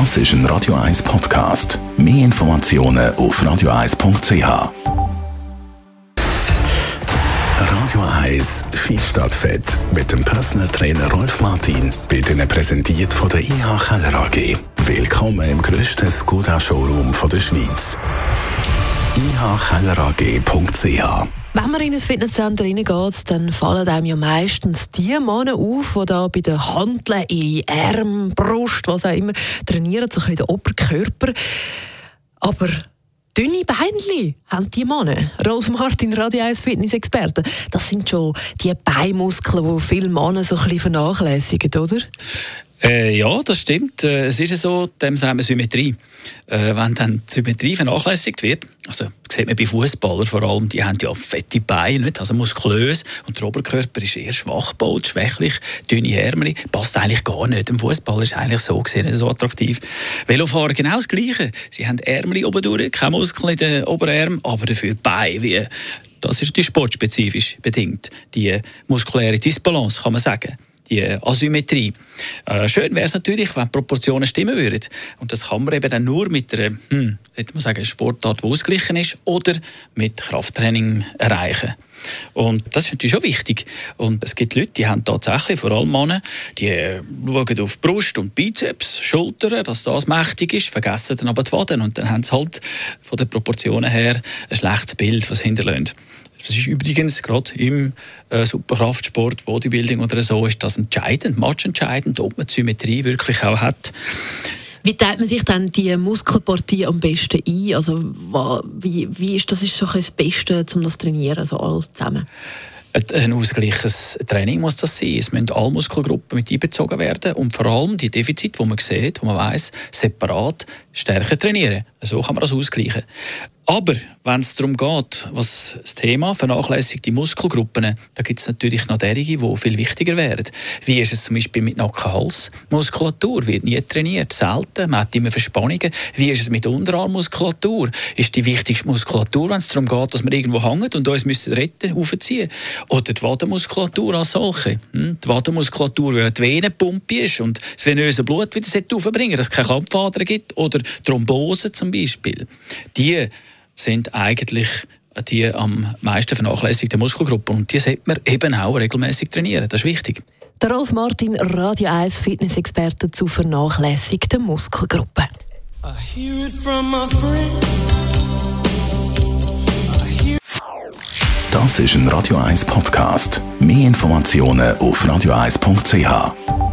Das ist ein Radio 1 Podcast. Mehr Informationen auf radio1.ch. Radio 1 Fit Fett mit dem Personal Trainer Rolf Martin wird Ihnen präsentiert von der IH Keller AG. Willkommen im grössten Skoda-Showroom der Schweiz. ihkellerag.ch wenn man in ein Fitnesscenter reingeht, dann fallen einem ja meistens die Männer auf, die da bei den Handeln ihre Arme, Brust, was auch immer, trainieren, so ein bisschen den Oberkörper. Aber dünne Beinchen haben die Männer. Rolf Martin, Radio 1 Fitness-Experte. Das sind schon die Beinmuskeln, die viele Männer so ein bisschen vernachlässigen, oder? Äh, ja, das stimmt. Äh, es ist so, dem sagen wir Symmetrie. Äh, wenn dann die Symmetrie vernachlässigt wird, also sieht man bei Fußballern vor allem, die haben ja fette Beine, nicht? also muskulös und der Oberkörper ist eher schwach gebaut, schwächlich, dünne Ärmel, passt eigentlich gar nicht. Im Fußball ist eigentlich so gesehen so attraktiv. Velofahrer genau das Gleiche. Sie haben Ärmel oben durch, keine Muskeln in den Oberarmen, aber dafür Beine wie das ist die sportspezifisch bedingt. Die muskuläre Disbalance, kann man sagen die Asymmetrie. Äh, schön wäre es natürlich, wenn Proportionen stimmen würden. Und das kann man eben dann nur mit einer hm, man sagen, Sportart, die ausgeglichen ist, oder mit Krafttraining erreichen. Und das ist natürlich schon wichtig. Und es gibt Leute, die haben tatsächlich, vor allem Männer, die schauen auf Brust und Bizeps, Schultern, dass das mächtig ist, vergessen dann aber die Waden. Und dann haben sie halt von den Proportionen her ein schlechtes Bild, was hinterlässt. Das ist übrigens gerade im äh, Superkraftsport, Bodybuilding oder so, ist das entscheidend, matchentscheidend, ob man die Symmetrie wirklich auch hat. Wie teilt man sich dann die Muskelpartie am besten ein? Also wie, wie ist das ist so das Beste, um das zu trainieren, also alles zusammen? Ein ausgleiches Training muss das sein. Es müssen alle Muskelgruppen mit einbezogen werden und vor allem die Defizite, die man sieht, wo man weiß, separat stärker trainieren. So kann man das ausgleichen. Aber wenn es darum geht, was das Thema vernachlässigte Muskelgruppen, da gibt es natürlich noch derige, die viel wichtiger wären. Wie ist es zum Beispiel mit Nacken-Hals-Muskulatur? Wird nie trainiert, selten, man hat immer Verspannungen. Wie ist es mit Unterarmmuskulatur? Ist die wichtigste Muskulatur, wenn es darum geht, dass wir irgendwo hängen und uns müssen retten, aufziehen? Oder die Wadenmuskulatur als solche? Hm? Die Wadenmuskulatur, weil die Venenpumpe ist und das venöse Blut wieder aufbringen dass es keine Klappfadern gibt. Oder Thrombose zum Beispiel. Die sind eigentlich die am meisten vernachlässigten Muskelgruppen. Und die sollte man eben auch regelmäßig trainieren. Das ist wichtig. Der Rolf Martin, Radio 1 Fitness-Experte zu vernachlässigten Muskelgruppen. Das ist ein Radio 1 Podcast. Mehr Informationen auf radio1.ch.